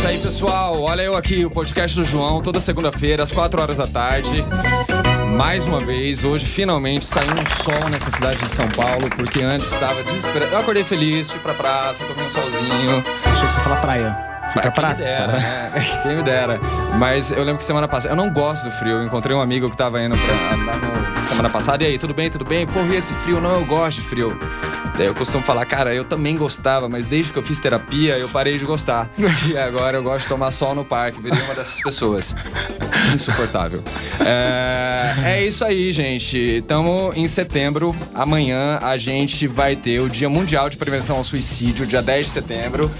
isso aí, pessoal. Olha eu aqui, o podcast do João, toda segunda-feira, às 4 horas da tarde. Mais uma vez, hoje finalmente saiu um sol nessa cidade de São Paulo, porque antes estava desesperado. Eu acordei feliz, fui pra praça, tomei um solzinho. Achei que você falar praia. Quem pra me dera, né? Quem me dera. Mas eu lembro que semana passada. Eu não gosto do frio. Eu encontrei um amigo que tava indo pra semana passada. E aí, tudo bem? Tudo bem? Porra, e esse frio? Não, eu gosto de frio. Daí eu costumo falar, cara, eu também gostava, mas desde que eu fiz terapia, eu parei de gostar. e agora eu gosto de tomar sol no parque. Virei uma dessas pessoas. Insuportável. É, é isso aí, gente. Estamos em setembro. Amanhã a gente vai ter o Dia Mundial de Prevenção ao Suicídio, dia 10 de setembro.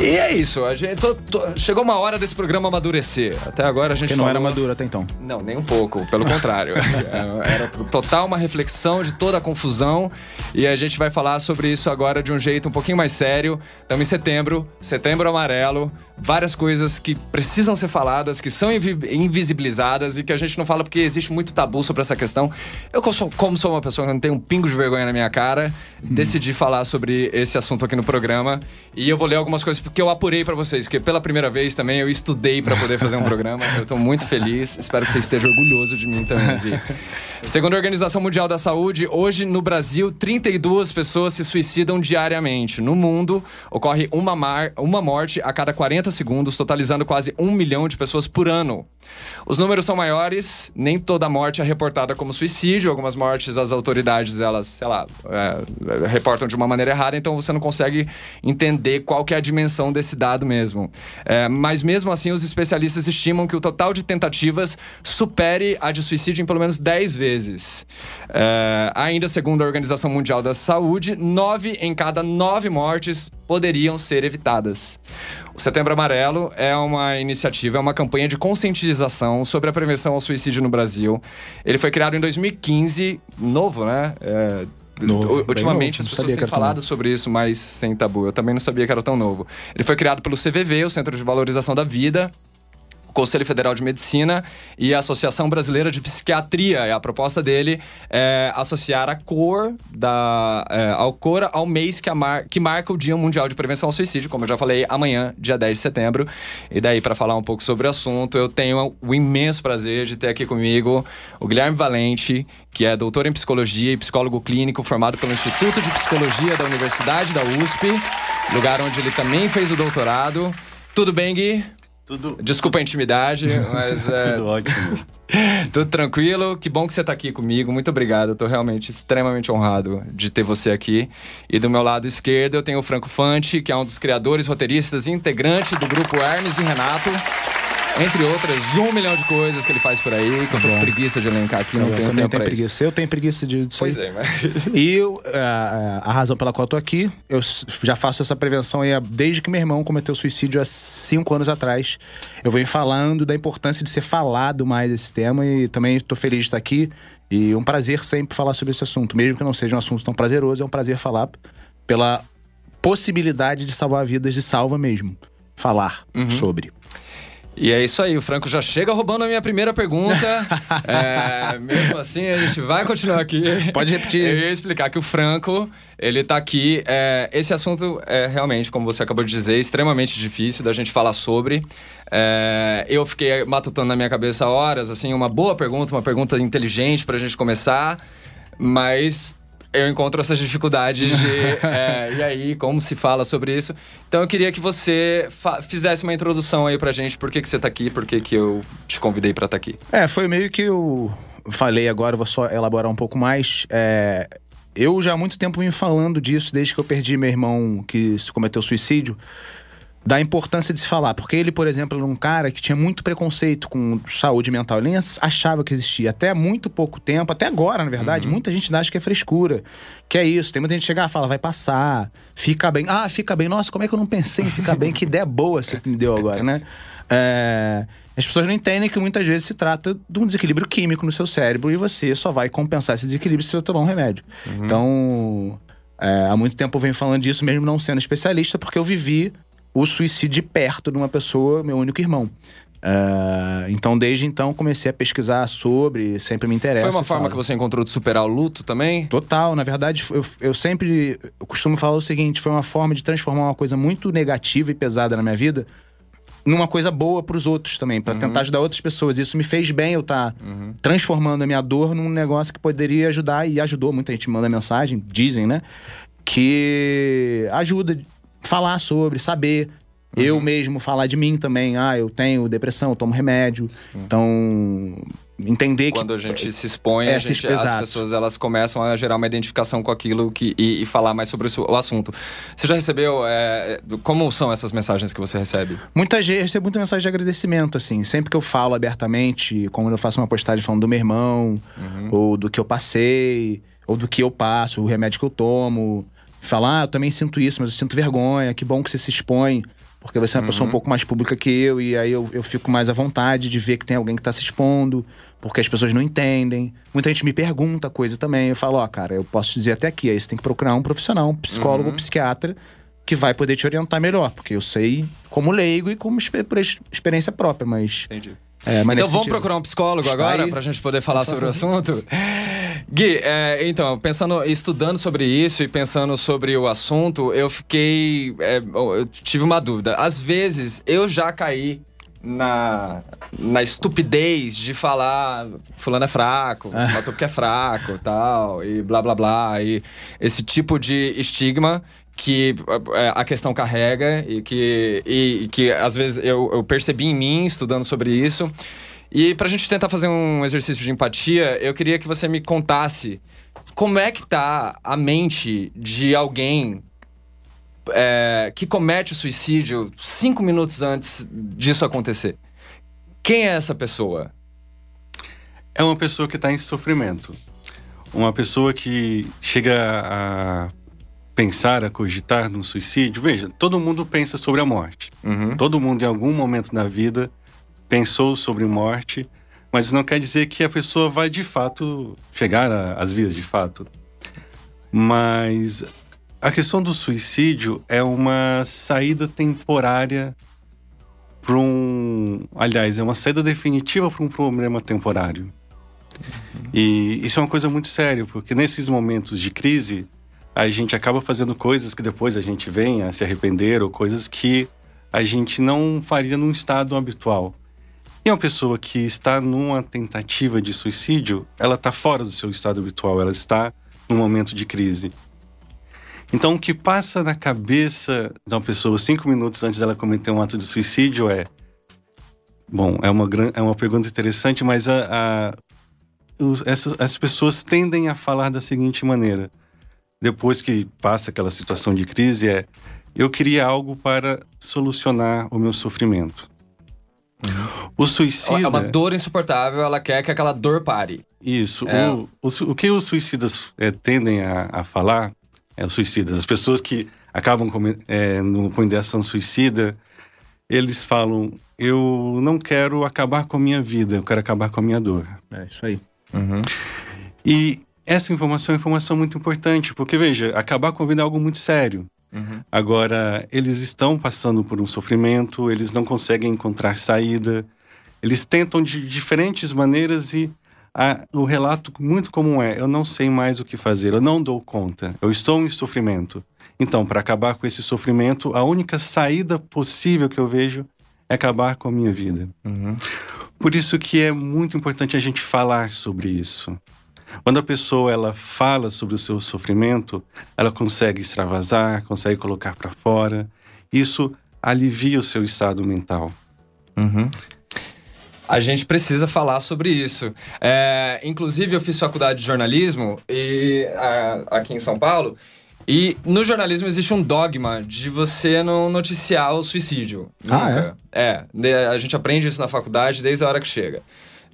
E é isso. A gente, tô- tô- chegou uma hora desse programa amadurecer. Até agora a gente Que não era falou- maduro até então. não, nem um pouco, pelo contrário. É, Era total uma reflexão de toda a confusão e a gente vai falar sobre isso agora de um jeito um pouquinho mais sério. Estamos em setembro, setembro amarelo, várias coisas que precisam ser faladas, que são invi- invisibilizadas e que a gente não fala porque existe muito tabu sobre essa questão. Eu, como sou, uma pessoa que não tem um pingo de vergonha na minha cara, decidi falar sobre esse assunto aqui no programa e eu vou ler algumas coisas porque eu apurei pra vocês, porque pela primeira vez também eu estudei pra poder fazer um programa. Eu tô muito feliz, espero que você esteja orgulhoso de mim também. Segundo a Organização Mundial da Saúde, hoje no Brasil, 32 pessoas se suicidam diariamente. No mundo, ocorre uma, mar- uma morte a cada 40 segundos, totalizando quase um milhão de pessoas por ano. Os números são maiores, nem toda morte é reportada como suicídio. Algumas mortes as autoridades, elas, sei lá, é, reportam de uma maneira errada, então você não consegue entender qual que é a dimensão desse dado mesmo. É, mas mesmo assim, os especialistas estimam que o total de tentativas supere a de suicídio em pelo menos 10 vezes. É, ainda segundo a Organização Mundial da Saúde, nove em cada nove mortes poderiam ser evitadas. O Setembro Amarelo é uma iniciativa, é uma campanha de conscientização sobre a prevenção ao suicídio no Brasil. Ele foi criado em 2015, novo, né? É, Novo, ultimamente as pessoas têm falado novo. sobre isso, mas sem tabu. Eu também não sabia que era tão novo. Ele foi criado pelo CVV, o Centro de Valorização da Vida, Conselho Federal de Medicina e a Associação Brasileira de Psiquiatria. A proposta dele é associar a cor da, é, ao cor ao mês que, mar- que marca o Dia Mundial de Prevenção ao Suicídio, como eu já falei, amanhã, dia 10 de setembro. E daí, para falar um pouco sobre o assunto, eu tenho o imenso prazer de ter aqui comigo o Guilherme Valente, que é doutor em psicologia e psicólogo clínico formado pelo Instituto de Psicologia da Universidade da USP, lugar onde ele também fez o doutorado. Tudo bem, Gui? Tudo, Desculpa a intimidade, mas é, tudo ótimo. tudo tranquilo. Que bom que você tá aqui comigo. Muito obrigado. Eu tô realmente extremamente honrado de ter você aqui. E do meu lado esquerdo eu tenho o Franco Fante, que é um dos criadores, roteiristas e integrante do grupo Hermes e Renato. Entre outras, um milhão de coisas que ele faz por aí, que eu tô com preguiça de elencar aqui, não eu tenho tempo tenho pra isso. preguiça. Eu tenho preguiça de, disso Pois é, mas... E eu, a, a razão pela qual eu tô aqui, eu já faço essa prevenção aí há- desde que meu irmão cometeu suicídio há cinco anos atrás. Eu venho falando da importância de ser falado mais esse tema e também estou feliz de estar aqui. E um prazer sempre falar sobre esse assunto. Mesmo que não seja um assunto tão prazeroso, é um prazer falar pela possibilidade de salvar vidas e salva mesmo. Falar Uhum. sobre. E é isso aí, o Franco já chega roubando a minha primeira pergunta. É, mesmo assim, a gente vai continuar aqui. Pode repetir. Eu ia explicar que o Franco, ele tá aqui. é, esse assunto é realmente, como você acabou de dizer, extremamente difícil da gente falar sobre. É, eu fiquei matutando na minha cabeça horas, assim, uma boa pergunta, uma pergunta inteligente pra gente começar, mas eu encontro essas dificuldades de. é, e aí, como se fala sobre isso? Então eu queria que você fizesse uma introdução aí pra gente, por que, que você tá aqui, por que, que eu te convidei pra estar aqui. É, foi meio que eu falei agora, vou só elaborar um pouco mais. É, eu já há muito tempo venho falando disso, desde que eu perdi meu irmão que cometeu suicídio, da importância de se falar. Porque ele, por exemplo, era um cara que tinha muito preconceito com saúde mental. Ele nem achava que existia. Até muito pouco tempo, até agora, na verdade, muita gente acha que é frescura. Que é isso. Tem muita gente que chega e fala, vai passar, fica bem. Ah, fica bem. Nossa, como é que eu não pensei em ficar bem? Que ideia boa você me deu agora, né? É, As pessoas não entendem que muitas vezes se trata de um desequilíbrio químico no seu cérebro e você só vai compensar esse desequilíbrio se você tomar um remédio. Então, é, há muito tempo eu venho falando disso, mesmo não sendo especialista, porque eu vivi o suicídio de perto de uma pessoa, meu único irmão. É, então, desde então, comecei a pesquisar sobre, sempre me interessa. Foi uma forma falo. que você encontrou de superar o luto também? Total, na verdade, eu, eu sempre eu costumo falar o seguinte: foi uma forma de transformar uma coisa muito negativa e pesada na minha vida numa coisa boa para os outros também, para tentar ajudar outras pessoas. Isso me fez bem eu estar tá transformando a minha dor num negócio que poderia ajudar e ajudou. Muita gente manda mensagem, dizem, né? Que ajuda falar sobre, saber. Eu mesmo falar de mim também. Ah, eu tenho depressão, eu tomo remédio. Então, entender Quando que. a gente se expõe, É, a gente- as pessoas elas começam a gerar uma identificação com aquilo que, e, e falar mais sobre isso- o assunto. Você já recebeu. é, como são essas mensagens que você recebe? Muita gente, eu recebo muita mensagem de agradecimento, assim. Sempre que eu falo abertamente, como eu faço uma postagem falando do meu irmão, ou do que eu passei, ou do que eu passo, o remédio que eu tomo. Falar, ah, eu também sinto isso, mas eu sinto vergonha, que bom que você se expõe. Porque você é uma pessoa um pouco mais pública que eu, e aí eu, eu fico mais à vontade de ver que tem alguém que tá se expondo, porque as pessoas não entendem. Muita gente me pergunta coisa também. Eu falo, ó, cara, eu posso dizer até aqui, aí você tem que procurar um profissional, um psicólogo, um psiquiatra, que vai poder te orientar melhor, porque eu sei como leigo e como exper- por ex- experiência própria, mas. Entendi. É, então vamos sentido. procurar um psicólogo Está agora aí. pra gente poder falar sobre o assunto? Gui, é, então, pensando, estudando sobre isso e pensando sobre o assunto, eu fiquei. é, eu tive uma dúvida. Às vezes eu já caí na, na estupidez de falar fulano é fraco, você matou porque é fraco tal, e blá blá blá. E esse tipo de estigma que é, a questão carrega e que, e, e que às vezes eu, eu percebi em mim estudando sobre isso. E pra gente tentar fazer um exercício de empatia, eu queria que você me contasse como é que tá a mente de alguém é, que comete o suicídio cinco minutos antes disso acontecer. Quem é essa pessoa? é uma pessoa que está em sofrimento. Uma pessoa que chega a pensar, a cogitar no suicídio. Veja, todo mundo pensa sobre a morte. Uhum. Todo mundo, em algum momento da vida, pensou sobre morte, mas isso não quer dizer que a pessoa vai de fato chegar às vias de fato. Mas a questão do suicídio é uma saída temporária para um. Aliás, é uma saída definitiva para um problema temporário. E isso é uma coisa muito séria, porque nesses momentos de crise, a gente acaba fazendo coisas que depois a gente vem a se arrepender, ou coisas que a gente não faria num estado habitual. E uma pessoa que está numa tentativa de suicídio, ela está fora do seu estado habitual, ela está num momento de crise. Então, o que passa na cabeça de uma pessoa cinco minutos antes dela cometer um ato de suicídio é. Bom, é uma, é uma pergunta interessante, mas a, a- os- essas, as pessoas tendem a falar da seguinte maneira: depois que passa aquela situação de crise, é. Eu queria algo para solucionar o meu sofrimento. O suicida. É uma dor insuportável, ela quer que aquela dor pare. Isso. É. O, o, o que os suicidas eh, tendem a, a falar, é os suicidas, as pessoas que acabam com, é, no suicida, eles falam: Eu não quero acabar com a minha vida, eu quero acabar com a minha dor. É isso aí. E essa informação é uma informação muito importante, porque veja, acabar com a vida é algo muito sério. Uhum. Agora, eles estão passando por um sofrimento, eles não conseguem encontrar saída, eles tentam de diferentes maneiras e a- o relato muito comum é: eu não sei mais o que fazer, eu não dou conta, eu estou em sofrimento. Então, para acabar com esse sofrimento, a única saída possível que eu vejo é acabar com a minha vida. Por isso que é muito importante a gente falar sobre isso. Quando a pessoa ela fala sobre o seu sofrimento, ela consegue extravasar, consegue colocar para fora. Isso alivia o seu estado mental. A gente precisa falar sobre isso. É, inclusive, eu fiz faculdade de jornalismo e, a- aqui em São Paulo. E no jornalismo existe um dogma de você não noticiar o suicídio. Ah, Nunca. é? de- a gente aprende isso na faculdade desde a hora que chega.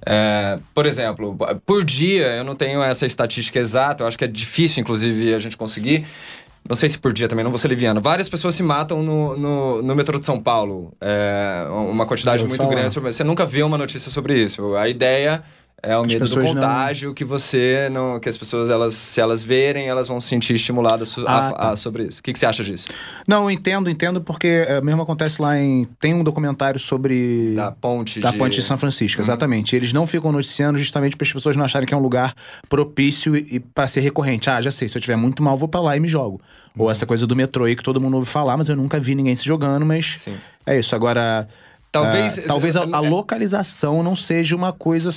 É, por exemplo, por dia, eu não tenho essa estatística exata, eu acho que é difícil, inclusive, a gente conseguir. Não sei se por dia também, não vou ser liviano. Várias pessoas se matam no, no, no metrô de São Paulo. É, uma quantidade muito falar. grande. Você nunca vê uma notícia sobre isso. A ideia é o medo do pessoas não- contágio que você não. que as pessoas, elas, se elas verem, elas vão se sentir estimuladas su- a- Ah, tá. a- sobre isso. O que, que você acha disso? Não, eu entendo, entendo, porque é, mesmo acontece lá em. Tem um documentário sobre. Da ponte Da de. Ponte de São Francisco, exatamente. Eles não ficam noticiando justamente para as pessoas não acharem que é um lugar propício e, e para ser recorrente. Ah, já sei, se eu tiver muito mal, vou para lá e me jogo. Ou essa coisa do metrô aí que todo mundo ouve falar, mas eu nunca vi ninguém se jogando, mas Sim. é isso. Agora, Talvez, Ah, talvez a, a localização não seja uma coisa.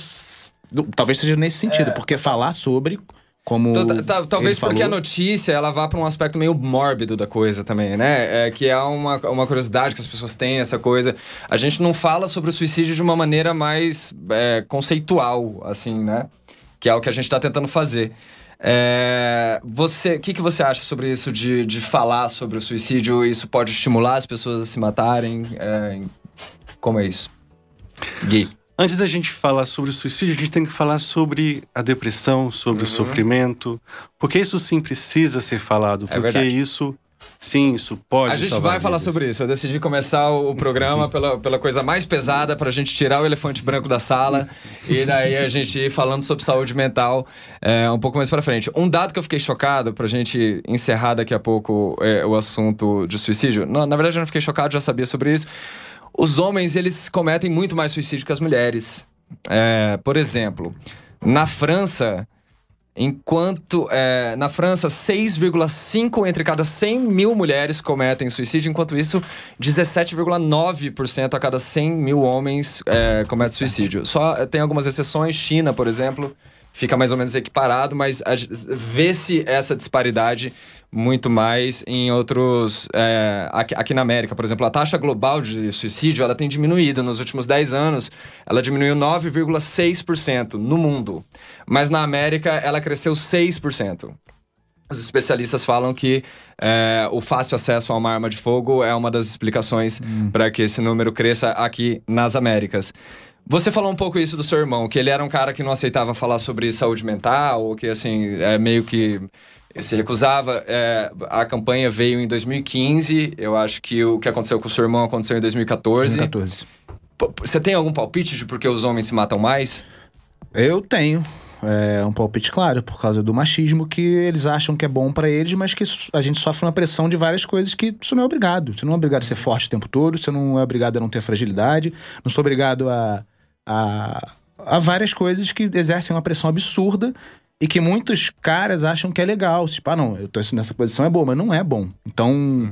Talvez seja nesse sentido, porque falar sobre, como. Tá- talvez porque a falou, notícia ela vá para um aspecto meio mórbido da coisa também, né? É, que é uma, uma curiosidade que as pessoas têm, essa coisa. A gente não fala sobre o suicídio de uma maneira mais é, conceitual, assim, né? Que é o que a gente está tentando fazer. É, você, o que, que você acha sobre isso de, de falar sobre o suicídio? Isso pode estimular as pessoas a se matarem? É, como é isso? Gui. Antes da gente falar sobre o suicídio, a gente tem que falar sobre a depressão, sobre o sofrimento, porque isso sim precisa ser falado, É porque verdade. isso, sim, isso pode A gente vai falar vidas. sobre isso. Eu decidi começar o programa pela, pela coisa mais pesada pra gente tirar o elefante branco da sala e daí a gente ir falando sobre saúde mental é, um pouco mais pra frente. Um dado que eu fiquei chocado pra gente encerrar daqui a pouco é, o assunto de suicídio. Não, na verdade, eu não fiquei chocado, já sabia sobre isso. Os homens, eles cometem muito mais suicídio que as mulheres. É, por exemplo, na França, Enquanto é, na França, 6,5 entre cada 100 mil mulheres cometem suicídio, enquanto isso, 17,9% a cada 100 mil homens é, cometem suicídio. Só tem algumas exceções, China, por exemplo, fica mais ou menos equiparado, mas vê-se essa disparidade muito mais em outros. é, aqui, aqui na América, por exemplo, a taxa global de suicídio ela tem diminuído nos últimos 10 anos. Ela diminuiu 9,6% no mundo. Mas na América ela cresceu 6%. Os especialistas falam que é, o fácil acesso a uma arma de fogo é uma das explicações para que esse número cresça aqui nas Américas. Você falou um pouco isso do seu irmão, que ele era um cara que não aceitava falar sobre saúde mental, ou que assim, é meio que se recusava. É, a campanha veio em 2015, eu acho que o que aconteceu com o seu irmão aconteceu em 2014. 2014. P- Você tem algum palpite de por que os homens se matam mais? Eu tenho. É um palpite claro, por causa do machismo que eles acham que é bom pra eles, mas que a gente sofre uma pressão de várias coisas que você não é obrigado. Você não é obrigado a ser forte o tempo todo, você não é obrigado a não ter fragilidade, não sou obrigado a, a, a várias coisas que exercem uma pressão absurda e que muitos caras acham que é legal. Tipo, ah, não, eu tô nessa posição é boa, mas não é bom. Então,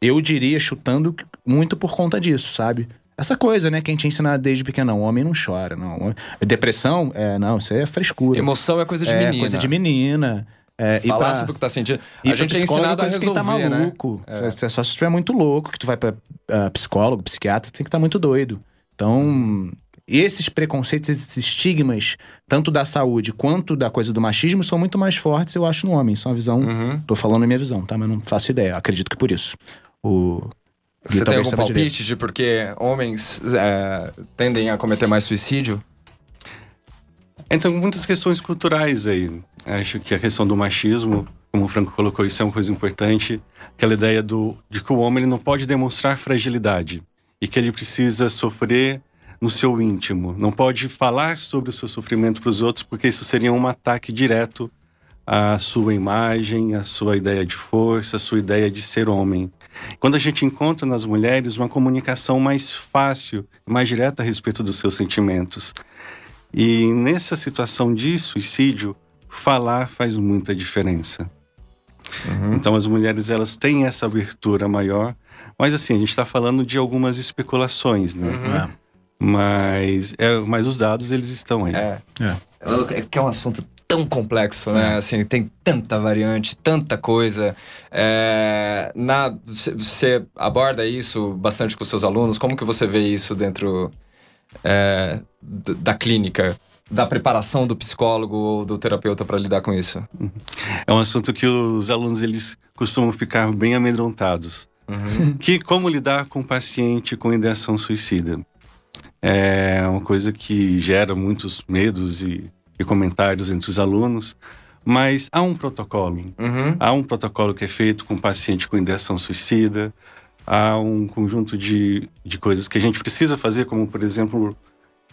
eu diria, chutando, muito por conta disso, sabe? Essa coisa, né? Que a gente ensina desde pequeno. Não, homem não chora, não. Depressão, é, não, isso é frescura. Emoção é coisa de é menina. coisa de menina. É, e Falar pra- sobre o que tá sentindo. a gente é ensinado a que resolver, tem que tá né? maluco. É. É Só se tu estiver muito louco, que tu vai pra ah, psicólogo, psiquiatra, você tem que estar muito doido. Então, esses preconceitos, esses estigmas, tanto da saúde quanto da coisa do machismo, são muito mais fortes, eu acho, no homem. Isso é uma visão. Uhum. Tô falando a minha visão, tá? Mas não faço ideia. Acredito que por isso. O. Você tem algum saiba direito. palpite de por que homens é, tendem a cometer mais suicídio? Então, muitas questões culturais aí. Acho que a questão do machismo, como o Franco colocou, isso é uma coisa importante. Aquela ideia do, de que o homem ele não pode demonstrar fragilidade e que ele precisa sofrer no seu íntimo. Não pode falar sobre o seu sofrimento para os outros, porque isso seria um ataque direto à sua imagem, à sua ideia de força, à sua ideia de ser homem. Quando a gente encontra nas mulheres uma comunicação mais fácil, mais direta a respeito dos seus sentimentos. E nessa situação de suicídio, falar faz muita diferença. Então as mulheres elas têm essa abertura maior, mas assim a gente está falando de algumas especulações, né? É. Mas, é, mas os dados eles estão aí. É. É. É que é um assunto tão complexo, né? Assim, tem tanta variante, tanta coisa. É, na, você aborda isso bastante com seus alunos? Como que você vê isso dentro é, da clínica? Da preparação do psicólogo ou do terapeuta para lidar com isso? É um assunto que os alunos eles costumam ficar bem amedrontados. Uhum. Que como lidar com um paciente com ideação suicida? É uma coisa que gera muitos medos e, e comentários entre os alunos, mas há um protocolo. Uhum. Há um protocolo que é feito com paciente com ideação suicida, há um conjunto de, de coisas que a gente precisa fazer, como, por exemplo,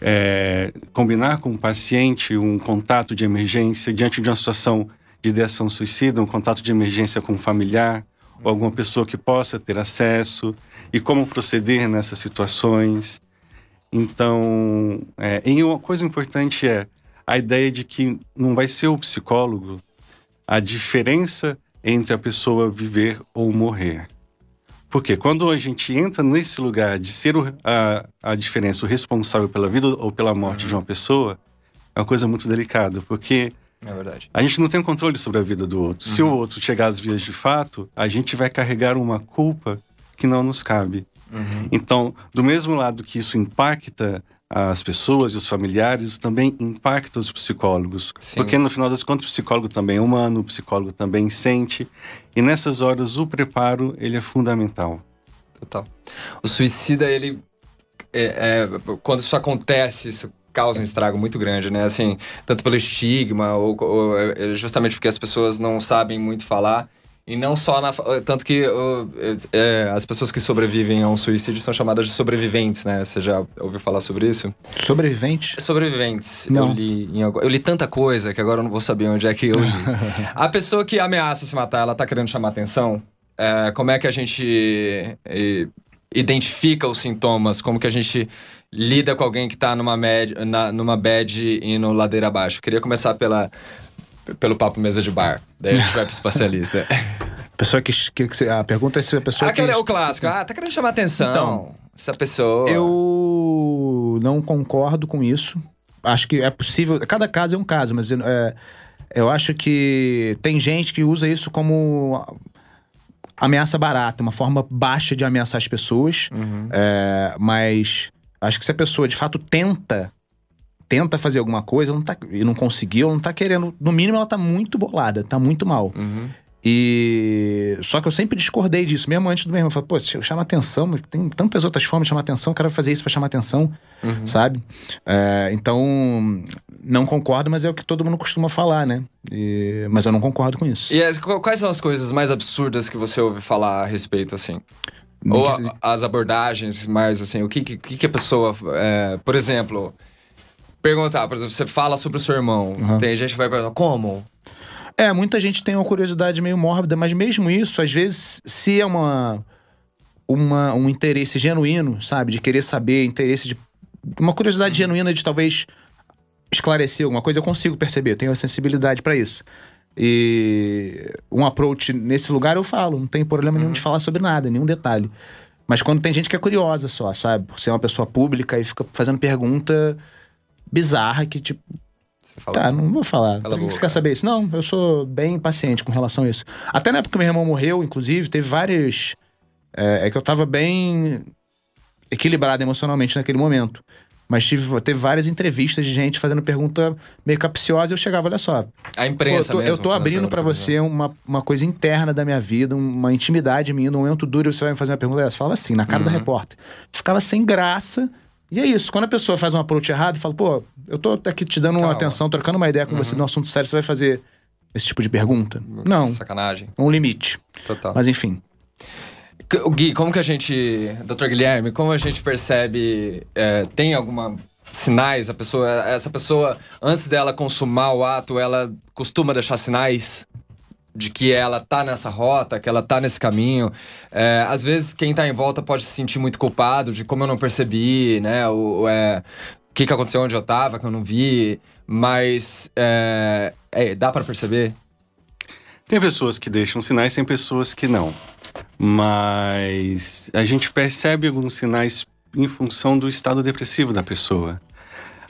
é, combinar com o paciente um contato de emergência diante de uma situação de ideação suicida, um contato de emergência com um familiar ou alguma pessoa que possa ter acesso e como proceder nessas situações. Então, é, e uma coisa importante é a ideia de que não vai ser o psicólogo a diferença entre a pessoa viver ou morrer. Porque quando a gente entra nesse lugar de ser o, a, a diferença, o responsável pela vida ou pela morte Uhum. de uma pessoa, é uma coisa muito delicada, porque É verdade. a gente não tem controle sobre a vida do outro. Se o outro chegar às vias de fato, a gente vai carregar uma culpa que não nos cabe. Uhum. Então, do mesmo lado que isso impacta as pessoas e os familiares, também impacta os psicólogos. Sim. Porque no final das contas, o psicólogo também é humano, o psicólogo também sente. E nessas horas, o preparo, ele é fundamental. Total. O suicida, ele. é- é- quando isso acontece, isso causa um estrago muito grande, né? Assim, tanto pelo estigma, ou, ou, é, justamente porque as pessoas não sabem muito falar. E não só na. Tanto que ó, é, as pessoas que sobrevivem a um suicídio são chamadas de sobreviventes, né? Você já ouviu falar sobre isso? Sobrevivente? Sobreviventes. Não. Eu li, em eu li tanta coisa que agora eu não vou saber onde é que eu li. a pessoa que ameaça se matar, ela tá querendo chamar atenção? É, como é que a gente eh, identifica os sintomas? Como que a gente lida com alguém que tá numa, med, na, numa bad e no ladeira abaixo? Queria começar pela, pelo papo mesa de bar. Daí a gente vai pro especialista. Pessoa que, que, que- A pergunta é se a pessoa Aquele que. é o clássico. Ah, tá querendo chamar atenção. Então, essa pessoa. Eu não concordo com isso. Acho que é possível. Cada caso é um caso, mas eu, é, eu acho que tem gente que usa isso como ameaça barata, uma forma baixa de ameaçar as pessoas. Uhum. É, mas acho que se a pessoa de fato tenta, tenta fazer alguma coisa não tá, e não conseguiu, não tá querendo. No mínimo, ela tá muito bolada, tá muito mal. Uhum. E. Só que eu sempre discordei disso, mesmo antes do meu irmão. Eu falei, pô, chama atenção, mas tem tantas outras formas de chamar atenção, o cara vai fazer isso pra chamar atenção, Uhum. sabe? É, então, não concordo, mas é o que todo mundo costuma falar, né? E- mas eu não concordo com isso. E as- qu- quais são as coisas mais absurdas que você ouve falar a respeito, assim? Ou a- as abordagens mais, assim, o que, que, que a pessoa... é, por exemplo, perguntar, por exemplo, você fala sobre o seu irmão. Uhum. Tem gente que vai perguntar, como? É, muita gente tem uma curiosidade meio mórbida, mas mesmo isso, às vezes, se é uma, uma um interesse genuíno, sabe? De querer saber, interesse de. Uma curiosidade genuína de talvez esclarecer alguma coisa, eu consigo perceber, eu tenho a sensibilidade pra isso. E um approach nesse lugar eu falo, não tem problema nenhum de falar sobre nada, nenhum detalhe. Mas quando tem gente que é curiosa só, sabe? Por ser uma pessoa pública e fica fazendo pergunta bizarra que, tipo, Você fala, Tá, não vou falar. Cala a Por que você quer saber isso? Não, eu sou bem paciente com relação a isso. Até na época que meu irmão morreu, inclusive, teve várias. É, é que eu tava bem equilibrado emocionalmente naquele momento. Mas tive, teve várias entrevistas de gente fazendo pergunta meio capciosa e eu chegava, olha só. a pô, eu imprensa tô, mesmo. eu tô abrindo pra pergunta, você uma, uma coisa interna da minha vida, uma intimidade minha, num momento duro, e você vai me fazer uma pergunta, você fala assim, na cara da Uhum. repórter. Ficava sem graça. E é isso, quando a pessoa faz um approach errado, fala, pô, eu tô aqui te dando uma Calma. atenção, trocando uma ideia com você Uhum. num assunto sério, você vai fazer esse tipo de pergunta? Não, Sacanagem. um limite. Total. Mas enfim. Gui, como que a gente, Dr. Guilherme, como a gente percebe, é, tem alguma sinais, a pessoa, essa pessoa, antes dela consumar o ato, ela costuma deixar sinais de que ela tá nessa rota, que ela tá nesse caminho. É, às vezes quem tá em volta pode se sentir muito culpado de como eu não percebi, né, o, o, é, que que aconteceu onde eu tava, que eu não vi, mas é, é, dá pra perceber? Tem pessoas que deixam sinais, tem pessoas que não. Mas a gente percebe alguns sinais em função do estado depressivo da pessoa.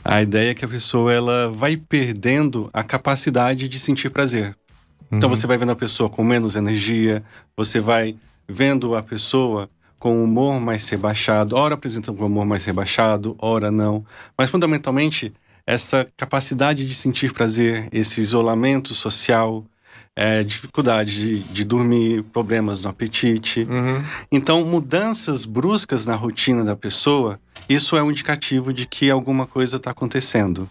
A ideia é que a pessoa ela vai perdendo a capacidade de sentir prazer. Então você vai vendo a pessoa com menos energia, você vai vendo a pessoa com humor mais rebaixado, ora apresentando um humor mais rebaixado, ora não. Mas fundamentalmente, essa capacidade de sentir prazer, esse isolamento social, é, dificuldade de, de dormir, problemas no apetite. Uhum. Então, mudanças bruscas na rotina da pessoa, isso é um indicativo de que alguma coisa está acontecendo.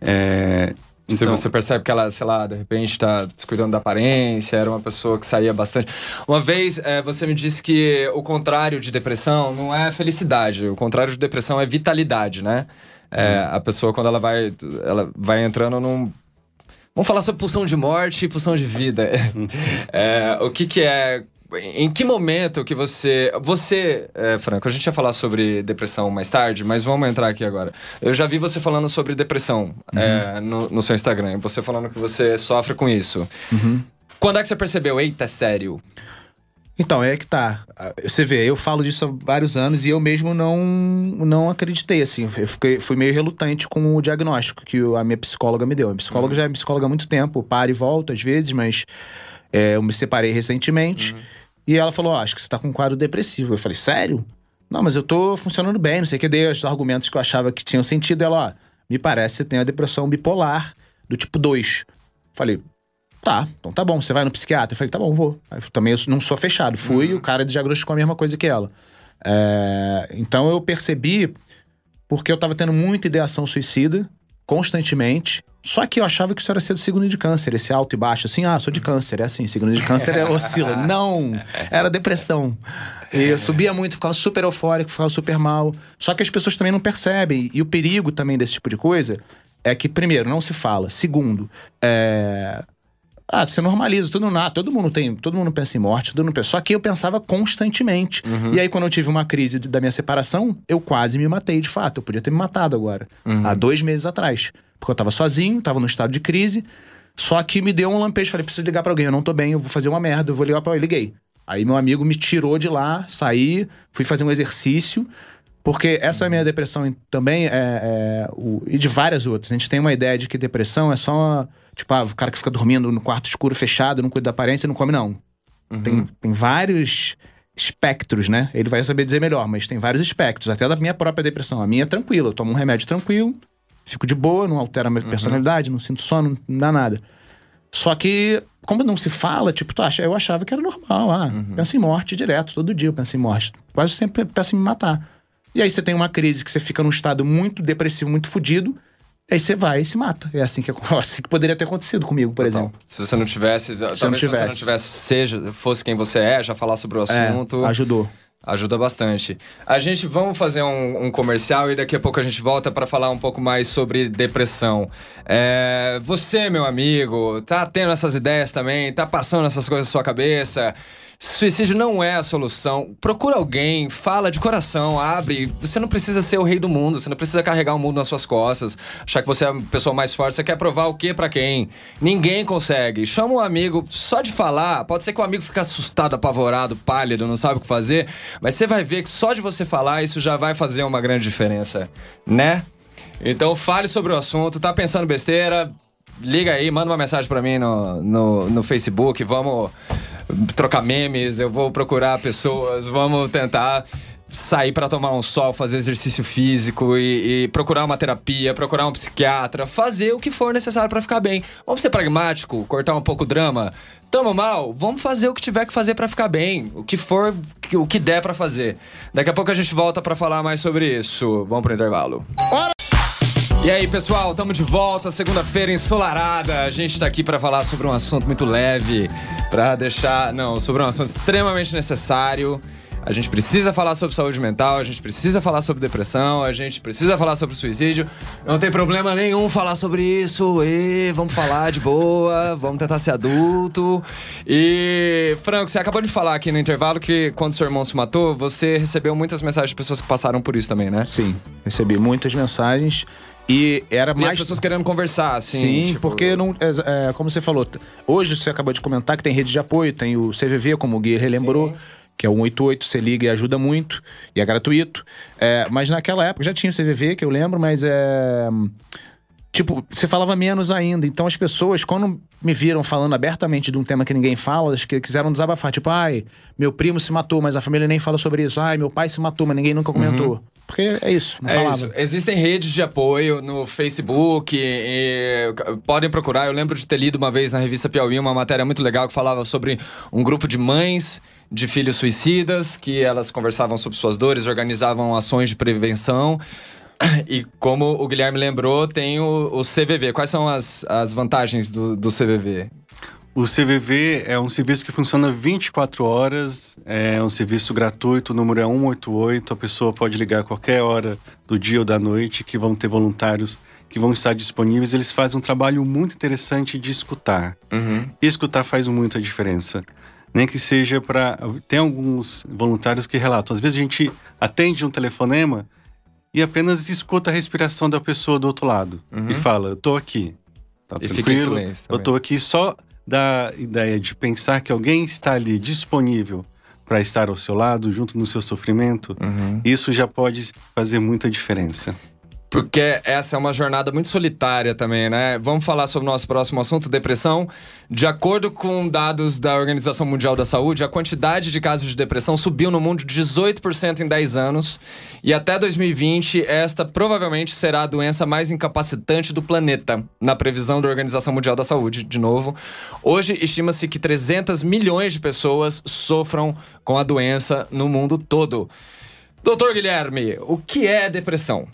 É, Se então- você percebe que ela, sei lá, de repente tá descuidando da aparência, era uma pessoa que saía bastante. Uma vez eh, você me disse que o contrário de depressão não é felicidade, o contrário de depressão é vitalidade, né? É, A pessoa, quando ela vai, ela vai entrando num. Vamos falar sobre pulsão de morte e pulsão de vida. É, o que, que é. Em que momento que você. Você, é, Franco, a gente ia falar sobre depressão mais tarde, mas vamos entrar aqui agora. Eu já vi você falando sobre depressão é, no, no seu Instagram. Você falando que você sofre com isso. Uhum. Quando é que você percebeu? Eita, é sério. Então, é que tá. Você vê, eu falo disso há vários anos e eu mesmo não, não acreditei, assim. Eu fiquei, fui meio relutante com o diagnóstico que a minha psicóloga me deu. A minha psicóloga uhum. já é psicóloga há muito tempo, para e volta às vezes, mas é, eu me separei recentemente. Uhum. E ela falou: oh, acho que você tá com um quadro depressivo. Eu falei: sério? Não, mas eu tô funcionando bem, não sei o que. Dei os argumentos que eu achava que tinham sentido. Ela, ó, me parece que você tem a depressão bipolar do tipo 2. Falei, Tá, então tá bom, você vai no psiquiatra? Eu falei, tá bom, vou. Eu também eu não sou fechado. Fui e uhum. o cara diagnosticou a mesma coisa que ela. É, então eu percebi, porque eu tava tendo muita ideação suicida, constantemente. Só que eu achava que isso era ser do signo de câncer, esse alto e baixo. Assim, ah, sou de câncer, é assim, signo de câncer é oscila. Não, era depressão. E eu subia muito, ficava super eufórico, ficava super mal. Só que as pessoas também não percebem. E o perigo também desse tipo de coisa é que, primeiro, não se fala. Segundo, é ah, você normaliza, tudo nada, todo mundo tem, todo mundo pensa em morte, todo mundo pensa. Só que eu pensava constantemente. Uhum. E aí, quando eu tive uma crise de, da minha separação, eu quase me matei de fato. Eu podia ter me matado agora, uhum. há dois meses atrás. Porque eu tava sozinho, tava num estado de crise. Só que me deu um lampejo. Falei, preciso ligar pra alguém, eu não tô bem, eu vou fazer uma merda, eu vou ligar pra alguém. Liguei. Aí meu amigo me tirou de lá, saí, fui fazer um exercício. Porque essa minha depressão também é, é o, e de várias outras. A gente tem uma ideia de que depressão é só uma, tipo, ah, o cara que fica dormindo no quarto escuro fechado, não cuida da aparência, não come não. Uhum. Tem, tem vários espectros, né? Ele vai saber dizer melhor, mas tem vários espectros, até da minha própria depressão. A minha é tranquila, eu tomo um remédio tranquilo, fico de boa, não altera a minha uhum. personalidade, não sinto sono, não dá nada. Só que, como não se fala, tipo, tu acha, eu achava que era normal. Ah, uhum. pensa em morte direto, todo dia eu penso em morte. Quase sempre penso em me matar. E aí você tem uma crise que você fica num estado muito depressivo, muito fodido. Aí você vai e se mata. É assim que, assim que poderia ter acontecido comigo, por exemplo. Se você não tivesse, se talvez não tivesse. se você não tivesse, seja, fosse quem você é, já falar sobre o é, assunto. É, ajudou. Ajuda bastante. A gente vamos fazer um, um, comercial e daqui a pouco a gente volta para falar um pouco mais sobre depressão. É, você, meu amigo, tá tendo essas ideias também? Tá passando essas coisas na sua cabeça? Suicídio não é a solução. Procura alguém, fala de coração, abre. Você não precisa ser o rei do mundo, você não precisa carregar o mundo nas suas costas, achar que você é a pessoa mais forte. Você quer provar o que para quem? Ninguém consegue. Chama um amigo, só de falar, pode ser que o amigo fique assustado, apavorado, pálido, não sabe o que fazer, mas você vai ver que só de você falar isso já vai fazer uma grande diferença, né? Então fale sobre o assunto, tá pensando besteira? Liga aí, manda uma mensagem para mim no, no, no Facebook, vamos trocar memes, eu vou procurar pessoas, vamos tentar sair para tomar um sol, fazer exercício físico e, e, procurar uma terapia, procurar um psiquiatra, fazer o que for necessário para ficar bem. Vamos ser pragmático, cortar um pouco o drama. Tamo mal, vamos fazer o que tiver que fazer para ficar bem, o que for, o que der para fazer. Daqui a pouco a gente volta para falar mais sobre isso. Vamos pro intervalo. E aí, pessoal, estamos de volta, segunda-feira ensolarada. A gente está aqui para falar sobre um assunto muito leve, para deixar, não, sobre um assunto extremamente necessário. A gente precisa falar sobre saúde mental, a gente precisa falar sobre depressão, a gente precisa falar sobre suicídio. Não tem problema nenhum falar sobre isso. E vamos falar de boa, vamos tentar ser adulto. E, Franco, você acabou de falar aqui no intervalo que quando seu irmão se matou, você recebeu muitas mensagens de pessoas que passaram por isso também, né? Sim, recebi muitas mensagens. E era mais. E as pessoas querendo conversar, assim. Sim, tipo... porque não. É, é, como você falou, hoje você acabou de comentar que tem rede de apoio, tem o CVV, como o Gui relembrou. Sim. Que é o 188, você liga e ajuda muito, e é gratuito. É, mas naquela época já tinha o CVV, que eu lembro, mas é. Tipo, você falava menos ainda. Então as pessoas, quando me viram falando abertamente de um tema que ninguém fala, acho que quiseram desabafar. Tipo, ai, meu primo se matou, mas a família nem fala sobre isso. Ai, meu pai se matou, mas ninguém nunca comentou. Uhum. Porque é isso, não é falava. Isso. Existem redes de apoio no Facebook, e, podem procurar. Eu lembro de ter lido uma vez na revista Piauí uma matéria muito legal que falava sobre um grupo de mães de filhos suicidas, que elas conversavam sobre suas dores, organizavam ações de prevenção. E como o Guilherme lembrou, tem o, o CVV. Quais são as, as vantagens do, do CVV? O CVV é um serviço que funciona 24 horas, é um serviço gratuito, o número é 188, a pessoa pode ligar a qualquer hora do dia ou da noite, que vão ter voluntários que vão estar disponíveis. Eles fazem um trabalho muito interessante de escutar. Uhum. E escutar faz muita diferença. Nem que seja para. Tem alguns voluntários que relatam. Às vezes a gente atende um telefonema e apenas escuta a respiração da pessoa do outro lado uhum. e fala: Eu tô aqui. Tá tranquilo, eu tô aqui só da ideia de pensar que alguém está ali disponível para estar ao seu lado, junto no seu sofrimento, isso já pode fazer muita diferença. Porque essa é uma jornada muito solitária também, né? Vamos falar sobre o nosso próximo assunto, depressão. De acordo com dados da Organização Mundial da Saúde, a quantidade de casos de depressão subiu no mundo de 18% em 10 anos. E até 2020, esta provavelmente será a doença mais incapacitante do planeta, na previsão da Organização Mundial da Saúde, de novo. Hoje, estima-se que 300 milhões de pessoas sofram com a doença no mundo todo. Doutor Guilherme, o que é depressão?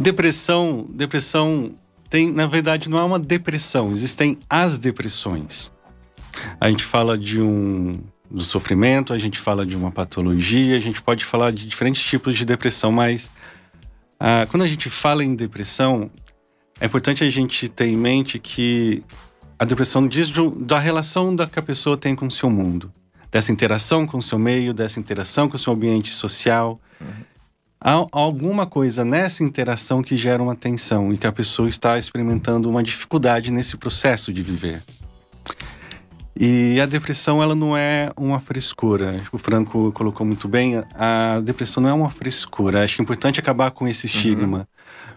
Depressão, depressão tem, na verdade, não é uma depressão, existem as depressões. A gente fala de um do sofrimento, a gente fala de uma patologia, a gente pode falar de diferentes tipos de depressão, mas ah, quando a gente fala em depressão, é importante a gente ter em mente que a depressão diz de, da relação da que a pessoa tem com o seu mundo, dessa interação com o seu meio, dessa interação com o seu ambiente social. Uhum há alguma coisa nessa interação que gera uma tensão e que a pessoa está experimentando uma dificuldade nesse processo de viver. E a depressão, ela não é uma frescura. O Franco colocou muito bem, a depressão não é uma frescura. Acho que é importante acabar com esse estigma. Uhum.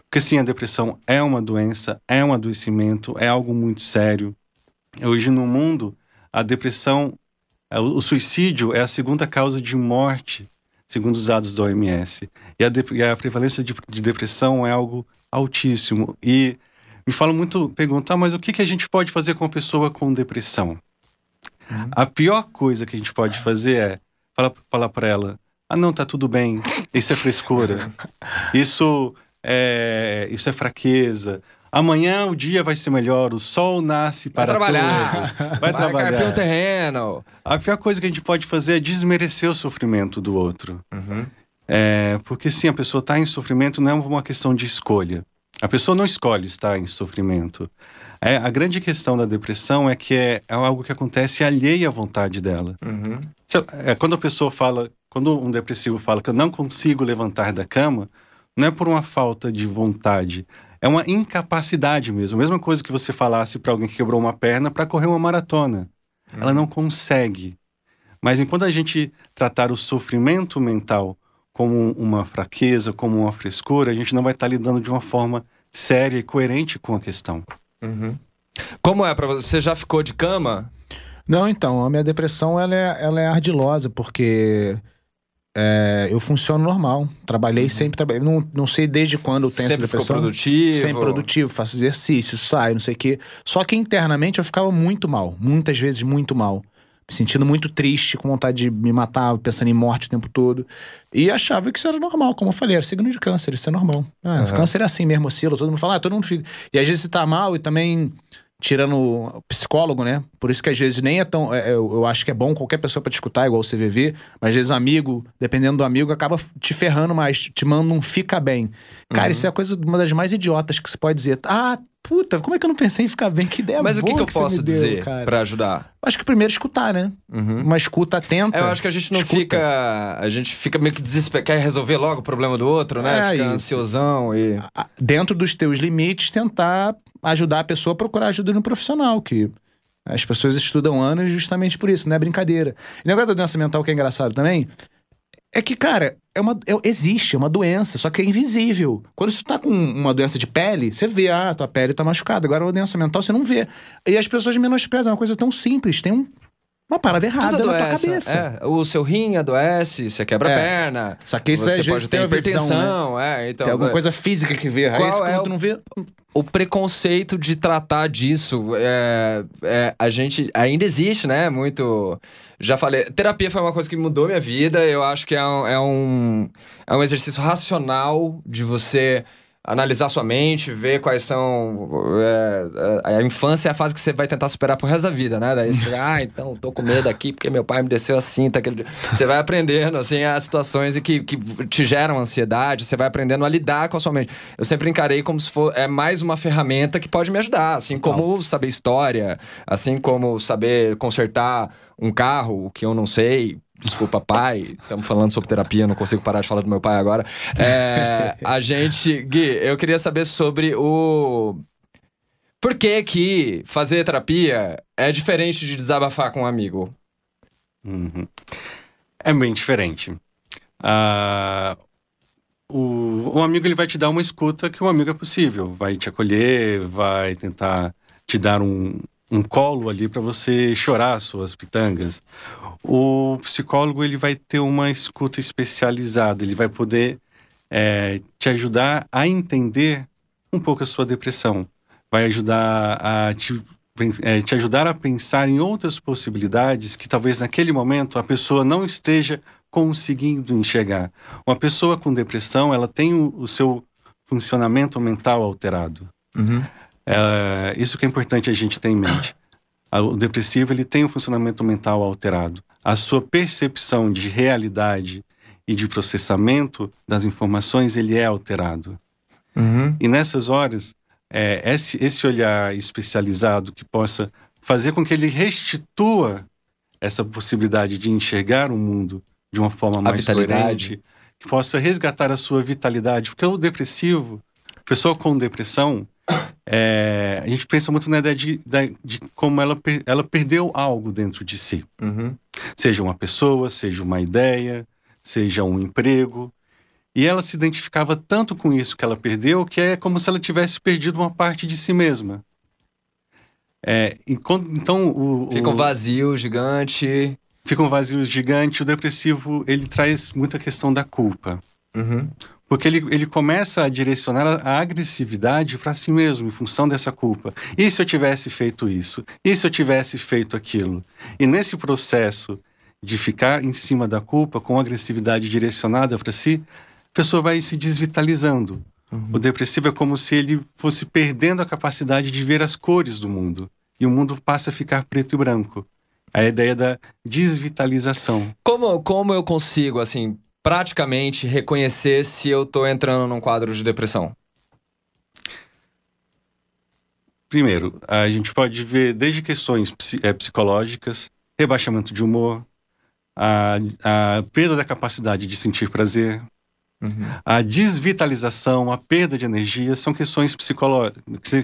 Porque sim, a depressão é uma doença, é um adoecimento, é algo muito sério. Hoje no mundo, a depressão, o suicídio é a segunda causa de morte segundo os dados da OMS. E a, e a prevalência de, de, depressão é algo altíssimo. E me falam muito, perguntar, ah, mas o que, que a gente pode fazer com uma pessoa com depressão? Uhum. A pior coisa que a gente pode fazer é falar, falar para ela: ah, não, tá tudo bem, isso é frescura, isso é, isso é fraqueza, Amanhã o dia vai ser melhor, o sol nasce para vai trabalhar, todos. Vai, vai trabalhar. Vai um terreno. A pior coisa que a gente pode fazer é desmerecer o sofrimento do outro. Uhum. É, porque sim, a pessoa está em sofrimento não é uma questão de escolha. A pessoa não escolhe estar em sofrimento. É, a grande questão da depressão é que é, é algo que acontece alheia à vontade dela. Uhum. É, quando a pessoa fala, quando um depressivo fala que eu não consigo levantar da cama, não é por uma falta de vontade, é uma incapacidade mesmo. A mesma coisa que você falasse para alguém que quebrou uma perna para correr uma maratona. Uhum. Ela não consegue. Mas enquanto a gente tratar o sofrimento mental como uma fraqueza, como uma frescura, a gente não vai estar tá lidando de uma forma séria e coerente com a questão. Uhum. Como é para você? Você já ficou de cama? Não, então, a minha depressão ela é, ela é ardilosa, porque é, eu funciono normal. Trabalhei uhum. sempre, trabalhei. Não, não sei desde quando eu tenho sempre essa depressão. Ficou produtivo. Sempre produtivo, faço exercício, saio, não sei o quê. Só que internamente eu ficava muito mal. Muitas vezes muito mal. Me sentindo muito triste, com vontade de me matar, pensando em morte o tempo todo. E achava que isso era normal, como eu falei, era signo de câncer, isso é normal. Ah, uhum. Câncer é assim mesmo, oscila, todo mundo fala, ah, todo mundo fica. E às vezes você tá mal e também tirando psicólogo, né? Por isso que às vezes nem é tão. É, eu, eu, acho que é bom qualquer pessoa para te escutar, igual o CVV, mas às vezes amigo, dependendo do amigo, acaba te ferrando mais, te manda um fica bem. Cara, uhum. isso é a coisa, uma das mais idiotas que se pode dizer. Ah, puta, como é que eu não pensei em ficar bem? Que ideia Mas boa o que, que eu que posso dizer para ajudar? Acho que primeiro escutar, né? Uhum. Uma escuta atenta. É, eu acho que a gente não escuta. fica. A gente fica meio que desesperado, quer resolver logo o problema do outro, né? É, fica e... ansiosão e. Dentro dos teus limites, tentar ajudar a pessoa a procurar ajuda no profissional, que as pessoas estudam anos justamente por isso, não é brincadeira. E o negócio da doença mental que é engraçado também é que, cara, é uma, é, existe, é uma doença, só que é invisível. Quando você tá com uma doença de pele, você vê, ah, tua pele tá machucada. Agora, uma doença mental, você não vê. E as pessoas menosprezam, é uma coisa tão simples. Tem um, uma parada errada na tua cabeça. É, o seu rim adoece, você quebra é. a perna. Só que isso você pode ter hipertensão, visão, né? é, então, tem alguma é. coisa física que vê. Qual Aí, é o... não vê o preconceito de tratar disso, é, é, a gente ainda existe, né? Muito. Já falei, terapia foi uma coisa que mudou minha vida. Eu acho que é um, é um, é um exercício racional de você analisar sua mente, ver quais são. É, é, a infância é a fase que você vai tentar superar pro resto da vida, né? Daí você fica, ah, então tô com medo aqui porque meu pai me desceu assim, tá aquele Você vai aprendendo, assim, as situações que, que te geram ansiedade, você vai aprendendo a lidar com a sua mente. Eu sempre encarei como se for é mais uma ferramenta que pode me ajudar, assim como saber história, assim como saber consertar um carro, que eu não sei, Desculpa, pai. Estamos falando sobre terapia, não consigo parar de falar do meu pai agora. É, a gente. Gui, eu queria saber sobre o. Por que que fazer terapia é diferente de desabafar com um amigo? Uhum. É bem diferente. Ah, o, o amigo ele vai te dar uma escuta que um amigo é possível. Vai te acolher, vai tentar te dar um, um colo ali para você chorar suas pitangas. O psicólogo ele vai ter uma escuta especializada, ele vai poder é, te ajudar a entender um pouco a sua depressão, vai ajudar a te, é, te ajudar a pensar em outras possibilidades que talvez naquele momento a pessoa não esteja conseguindo enxergar. Uma pessoa com depressão ela tem o, o seu funcionamento mental alterado. Uhum. É, isso que é importante a gente ter em mente. O depressivo ele tem um funcionamento mental alterado. A sua percepção de realidade e de processamento das informações ele é alterado. Uhum. E nessas horas, é, esse, esse olhar especializado que possa fazer com que ele restitua essa possibilidade de enxergar o mundo de uma forma mais coerente, que possa resgatar a sua vitalidade, porque o depressivo, pessoa com depressão, é, a gente pensa muito na ideia de, de, como ela, ela perdeu algo dentro de si. Uhum. Seja uma pessoa, seja uma ideia, seja um emprego. E ela se identificava tanto com isso que ela perdeu, que é como se ela tivesse perdido uma parte de si mesma. É, então o, Fica um vazio gigante. Fica um vazio gigante. O depressivo, ele traz muita questão da culpa. Uhum. Porque ele, ele começa a direcionar a, agressividade para si mesmo, em função dessa culpa. E se eu tivesse feito isso? E se eu tivesse feito aquilo? E nesse processo de ficar em cima da culpa, com agressividade direcionada para si, a pessoa vai se desvitalizando. Uhum. O depressivo é como se ele fosse perdendo a capacidade de ver as cores do mundo. E o mundo passa a ficar preto e branco. A ideia da desvitalização. Como, como eu consigo, assim, praticamente reconhecer se eu tô entrando num quadro de depressão? Primeiro, a gente pode ver desde questões é, psicológicas, rebaixamento de humor, a, a perda da capacidade de sentir prazer, uhum. a desvitalização, a perda de energia são questões,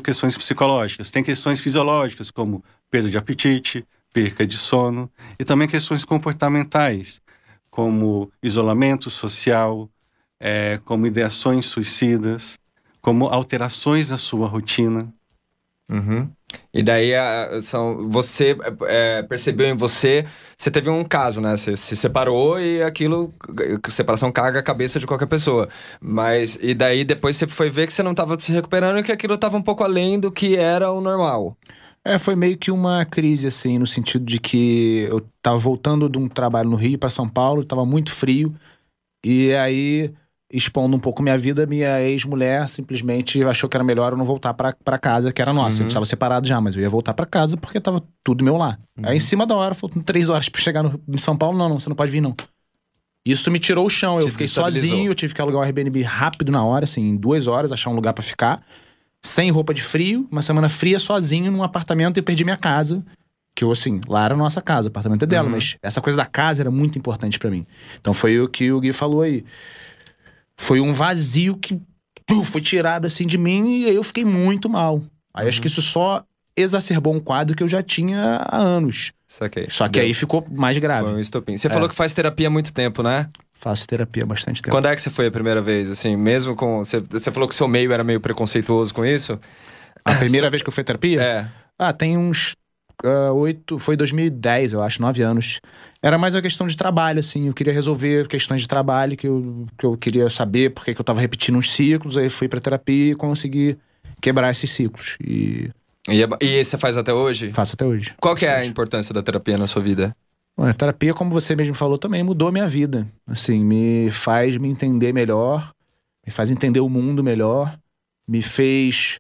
questões psicológicas. Tem questões fisiológicas, como perda de apetite, perca de sono, e também questões comportamentais, como isolamento social, é, como ideações suicidas, como alterações na sua rotina. Uhum. E daí são, você é, percebeu em você, você teve um caso, né? Você se separou e aquilo, separação caga a cabeça de qualquer pessoa. Mas, e daí depois você foi ver que você não estava se recuperando e que aquilo estava um pouco além do que era o normal. É, foi meio que uma crise, assim, no sentido de que eu tava voltando de um trabalho no Rio para São Paulo, tava muito frio, e aí, expondo um pouco minha vida, minha ex-mulher simplesmente achou que era melhor eu não voltar para casa, que era nossa. Uhum. A gente tava separado já, mas eu ia voltar para casa porque tava tudo meu lá. Uhum. Aí, em cima da hora, faltam três horas para chegar no, em São Paulo, não, não, você não pode vir, não. Isso me tirou o chão, eu Te fiquei sozinho, eu tive que alugar um Airbnb rápido na hora, assim, em duas horas, achar um lugar para ficar sem roupa de frio, uma semana fria sozinho num apartamento e perdi minha casa. Que eu, assim, lá era a nossa casa, o apartamento é dela, uhum. mas essa coisa da casa era muito importante para mim. Então foi o que o Gui falou aí. Foi um vazio que foi tirado assim de mim e aí eu fiquei muito mal. Aí uhum. acho que isso só exacerbou um quadro que eu já tinha há anos. Saquei. Só que Deu. aí ficou mais grave. Foi um estopim. Você é. falou que faz terapia há muito tempo, né? Faço terapia há bastante tempo. Quando é que você foi a primeira vez? Assim, mesmo com. Você, você falou que o seu meio era meio preconceituoso com isso? A primeira vez que eu fui terapia? É. Ah, tem uns uh, oito. Foi 2010, eu acho, nove anos. Era mais uma questão de trabalho, assim. Eu queria resolver questões de trabalho que eu, que eu queria saber porque que eu tava repetindo uns ciclos. Aí fui pra terapia e consegui quebrar esses ciclos. E. E, é e você faz até hoje? Faço até hoje. Qual que é a importância da terapia na sua vida? Bom, a terapia, como você mesmo falou, também mudou minha vida. Assim, me faz me entender melhor, me faz entender o mundo melhor, me fez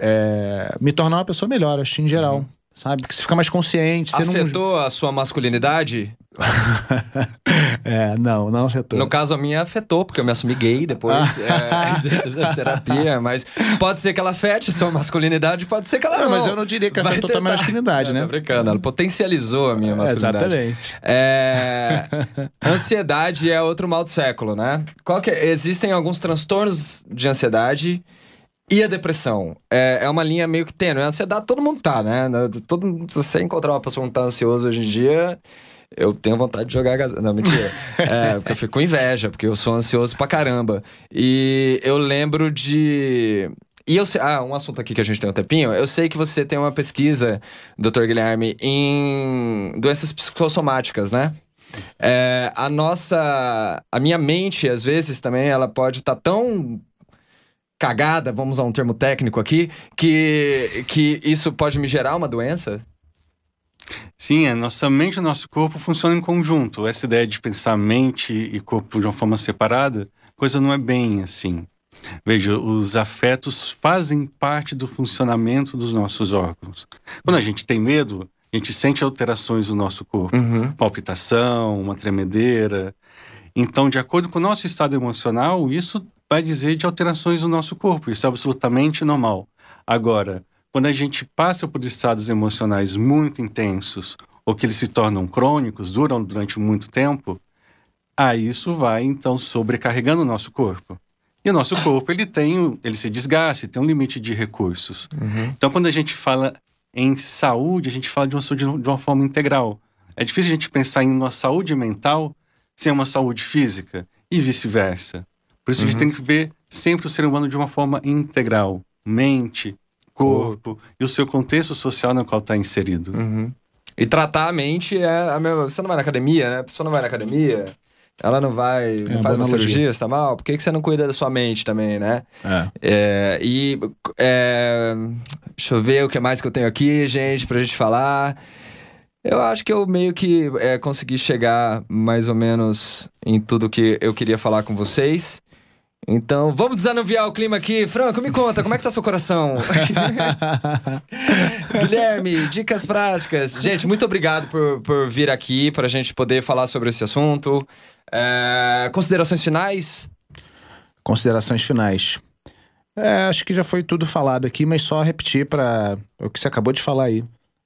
é, me tornar uma pessoa melhor, acho, em geral. Uhum. Sabe? Que você fica mais consciente. Afetou não... a sua masculinidade? é, não, não afetou. No caso, a minha afetou, porque eu me assumi gay depois é, da terapia. Mas pode ser que ela afete a sua masculinidade, pode ser que ela não. não. Mas eu não diria que afetou a masculinidade, né? Tô brincando, ela potencializou a minha masculinidade. exatamente. É... Ansiedade é outro mal do século, né? Qual que é? Existem alguns transtornos de ansiedade e a depressão? É, é uma linha meio que tênue. A ansiedade todo mundo tá, né? Todo, se você encontrar uma pessoa que tá ansiosa hoje em dia, eu tenho vontade de jogar gazela. Não, mentira. é, porque eu fico com inveja, porque eu sou ansioso pra caramba. E eu lembro de. E eu sei, ah, um assunto aqui que a gente tem um tempinho. Eu sei que você tem uma pesquisa, Dr. Guilherme, em doenças psicossomáticas, né? É, a nossa. A minha mente, às vezes, também, ela pode estar tá tão cagada, vamos usar um termo técnico aqui, que, que isso pode me gerar uma doença? Sim, a nossa mente e o nosso corpo funcionam em conjunto. Essa ideia de pensar mente e corpo de uma forma separada, coisa não é bem assim. Veja, os afetos fazem parte do funcionamento dos nossos órgãos. Quando a gente tem medo, a gente sente alterações no nosso corpo. Uhum. Palpitação, uma tremedeira. Então, de acordo com o nosso estado emocional, isso vai dizer de alterações no nosso corpo. Isso é absolutamente normal. Agora, quando a gente passa por estados emocionais muito intensos ou que eles se tornam crônicos, duram durante muito tempo, aí isso vai então sobrecarregando o nosso corpo. E o nosso corpo ele tem, ele se desgasta, tem um limite de recursos. Uhum. Então, quando a gente fala em saúde, a gente fala de uma saúde de uma forma integral. É difícil a gente pensar em uma saúde mental sem uma saúde física e vice-versa. Por isso uhum. a gente uhum. tem que ver sempre o ser humano de uma forma integral, mente, corpo e o seu contexto social no qual está inserido. Uhum. E tratar a mente é a mesma. Você não vai na academia, né? A pessoa não vai na academia, ela não vai, é, não faz uma cirurgia, está mal? Por que, que você não cuida da sua mente também, né? É. é e é, deixa eu ver o que mais que eu tenho aqui, gente, pra gente falar. Eu acho que eu meio que é, consegui chegar mais ou menos em tudo que eu queria falar com vocês. Então, vamos desanuviar o clima aqui. Franco, me conta, como é que tá seu coração? Guilherme, dicas práticas. Gente, muito obrigado por, por vir aqui para a gente poder falar sobre esse assunto. É, considerações finais? Considerações finais. É, acho que já foi tudo falado aqui, mas só repetir para o que você acabou de falar aí.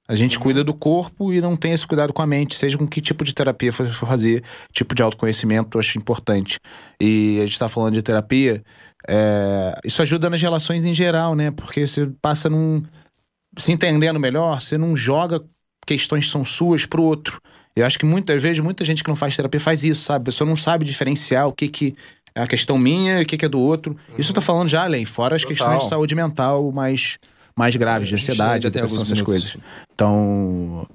A gente uhum. cuida do corpo e não tem esse cuidado com a mente, seja com que tipo de terapia for fazer, tipo de autoconhecimento, eu acho importante. E a gente está falando de terapia, é, isso ajuda nas relações em geral, né? Porque você passa num. se entendendo melhor, você não joga questões que são suas pro outro. Eu acho que muitas vezes, muita gente que não faz terapia faz isso, sabe? A pessoa não sabe diferenciar o que, que é a questão minha e o que, que é do outro. Uhum. Isso eu tô falando já além, fora as Total. questões de saúde mental mais mais graves, de ansiedade, depressão, essas coisas. Então.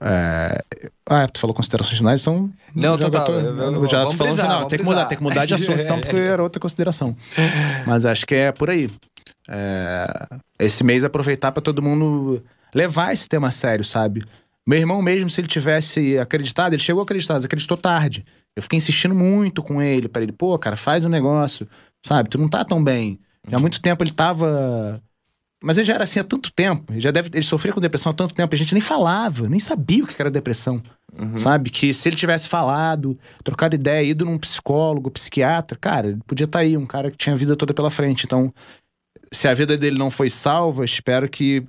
É... Ah, tu falou considerações finais, então. Não, total. Tô, eu, eu, eu já tô falando final. Tem que mudar, tem que mudar de assunto, então, porque era outra consideração. Mas acho que é por aí. É... Esse mês aproveitar para todo mundo levar esse tema a sério, sabe? Meu irmão, mesmo se ele tivesse acreditado, ele chegou a acreditar, mas acreditou tarde. Eu fiquei insistindo muito com ele, para ele, pô, cara, faz um negócio, sabe? Tu não tá tão bem. Já há muito tempo ele tava mas ele já era assim há tanto tempo, ele já deve, ele sofria com depressão há tanto tempo, a gente nem falava, nem sabia o que era depressão. Uhum. Sabe? Que se ele tivesse falado, trocado ideia, ido num psicólogo, psiquiatra, cara, ele podia estar tá aí, um cara que tinha a vida toda pela frente. Então, se a vida dele não foi salva, espero que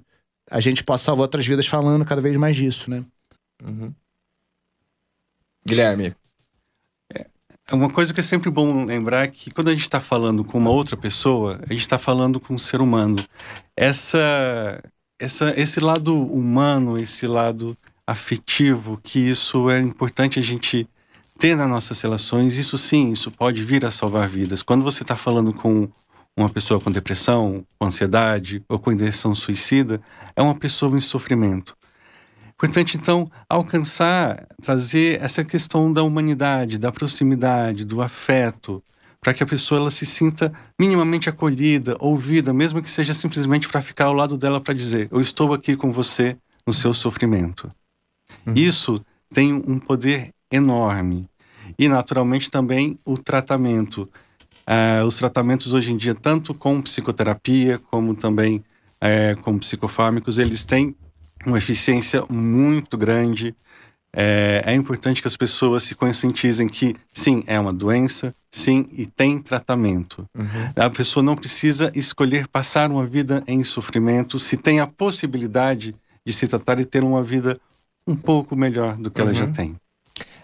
a gente possa salvar outras vidas falando cada vez mais disso, né? Uhum. Guilherme, uma coisa que é sempre bom lembrar é que quando a gente está falando com uma outra pessoa, a gente está falando com um ser humano. Essa, essa, esse lado humano, esse lado afetivo, que isso é importante a gente ter nas nossas relações, isso sim, isso pode vir a salvar vidas. Quando você está falando com uma pessoa com depressão, com ansiedade ou com intenção suicida, é uma pessoa em sofrimento. Importante, então, alcançar, trazer essa questão da humanidade, da proximidade, do afeto, para que a pessoa ela se sinta minimamente acolhida, ouvida, mesmo que seja simplesmente para ficar ao lado dela para dizer: Eu estou aqui com você no seu sofrimento. Uhum. Isso tem um poder enorme. E, naturalmente, também o tratamento. Uh, os tratamentos hoje em dia, tanto com psicoterapia, como também uh, com psicofármacos, eles têm uma eficiência muito grande. É, é, importante que as pessoas se conscientizem que, sim, é uma doença, sim, e tem tratamento. Uhum. A pessoa não precisa escolher passar uma vida em sofrimento se tem a possibilidade de se tratar e ter uma vida um pouco melhor do que uhum. ela já uhum. tem.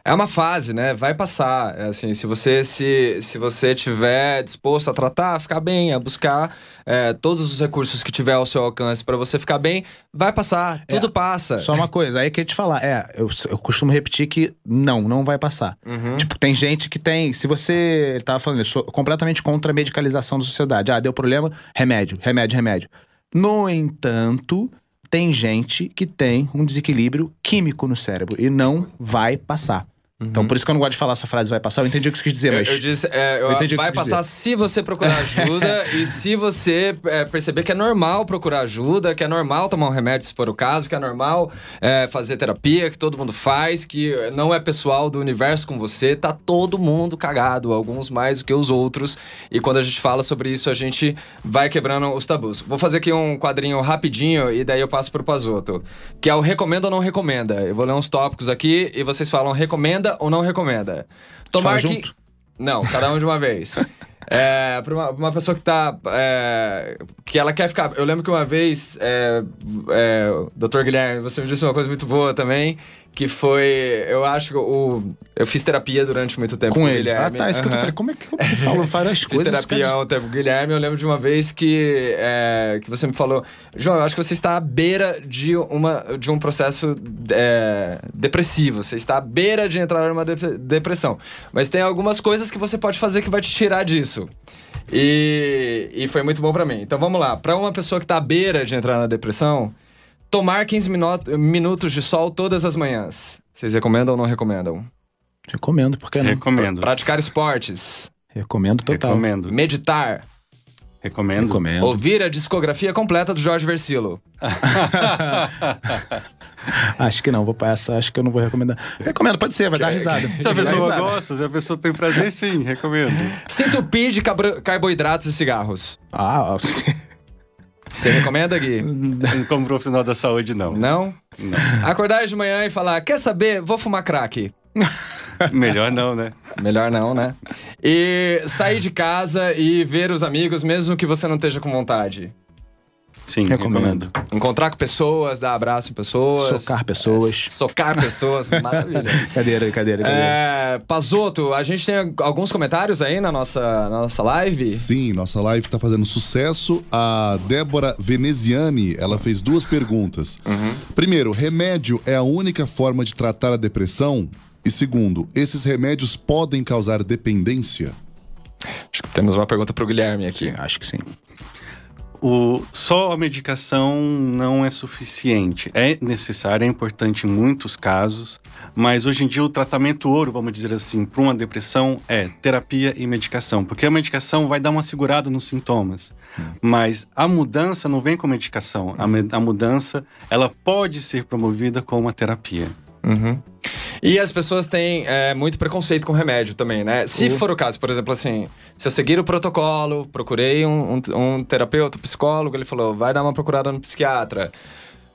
É uma fase, né? Vai passar. É assim, se você se, se você tiver disposto a tratar, a ficar bem, a buscar é, todos os recursos que tiver ao seu alcance para você ficar bem, vai passar. Tudo É, passa. Só uma coisa, aí que eu ia te falar. É, eu, eu costumo repetir que não, não vai passar. Uhum. Tipo, tem gente que tem. Se você. Ele tava falando, eu sou completamente contra a medicalização da sociedade. Ah, deu problema, remédio, remédio, remédio. No entanto, tem gente que tem um desequilíbrio químico no cérebro e não vai passar. Então, por isso que eu não gosto de falar essa frase vai passar. Eu entendi o que você quis dizer, Eu, mas. eu disse, é, eu- Eu entendi vai passar se você procurar ajuda e se você é, perceber que é normal procurar ajuda, que é normal tomar um remédio se for o caso, que é normal é, fazer terapia, que todo mundo faz, que não é pessoal do universo com você, tá todo mundo cagado, alguns mais do que os outros. E quando a gente fala sobre isso, a gente vai quebrando os tabus. Vou fazer aqui um quadrinho rapidinho e daí eu passo pro Pazoto, que é o recomenda ou não recomenda. Eu vou ler uns tópicos aqui e vocês falam recomenda ou não recomenda. Tomar que junto? não, cada um de uma vez. É, pra uma, uma pessoa que tá. é, que ela quer ficar. Eu lembro que uma vez, é, é, doutor Guilherme, você me disse uma coisa muito boa também, que foi. Eu acho que o. Eu fiz terapia durante muito tempo com, Com ele. Guilherme. Ah, tá. Isso que eu falando. Como é que como é que várias Fiz coisas? terapia há um tempo com o Guilherme. Eu lembro de uma vez que, é, que você me falou: João, eu acho que você está à beira de, uma, de um processo é, depressivo. Você está à beira de entrar numa dep- depressão. Mas tem algumas coisas que você pode fazer que vai te tirar disso. E, e foi muito bom pra mim. Então vamos lá. Pra uma pessoa que tá à beira de entrar na depressão, tomar 15 minuto- minutos de sol todas as manhãs. Vocês recomendam ou não recomendam? Recomendo, porque não. Recomendo. Praticar esportes. Recomendo total. Recomendo. Meditar. Recomendo. Recomendo. Ouvir a discografia completa do Jorge Versilo. Acho que não, vou pra essa, acho que eu não vou recomendar. Recomendo, pode ser, vai dar risada. Se a pessoa risada. gosta, se a pessoa tem prazer, sim, recomendo. Se entupir de carboidratos e cigarros. Ah, ó, Você recomenda, Gui? Como profissional da saúde, não. Não? Não. Acordar de manhã e falar, quer saber? Vou fumar crack. Melhor não, né? Melhor não, né? E sair de casa e ver os amigos, mesmo que você não esteja com vontade. Sim, Recomendo. recomendo. Encontrar com pessoas, dar abraço em pessoas. Socar pessoas. É, socar pessoas, maravilha. Cadeira, cadeira, cadeira. É, Pazoto, a gente tem alguns comentários aí na nossa, na nossa live. Sim, nossa live tá fazendo sucesso. A Débora Veneziani, ela fez duas perguntas. Primeiro, remédio é a única forma de tratar a depressão? E segundo, esses remédios podem causar dependência? Acho que temos uma pergunta pro Guilherme aqui. Acho que sim. O, só a medicação não é suficiente. É necessário, é importante em muitos casos, mas hoje em dia o tratamento ouro, vamos dizer assim, para uma depressão é terapia e medicação, porque a medicação vai dar uma segurada nos sintomas, mas a mudança não vem com medicação. A, me- a mudança ela pode ser promovida com uma terapia. Uhum. E as pessoas têm é, muito preconceito com remédio também, né? Se for o caso, por exemplo, assim, se eu seguir o protocolo, procurei um, um- um terapeuta, psicólogo, ele falou, vai dar uma procurada no psiquiatra.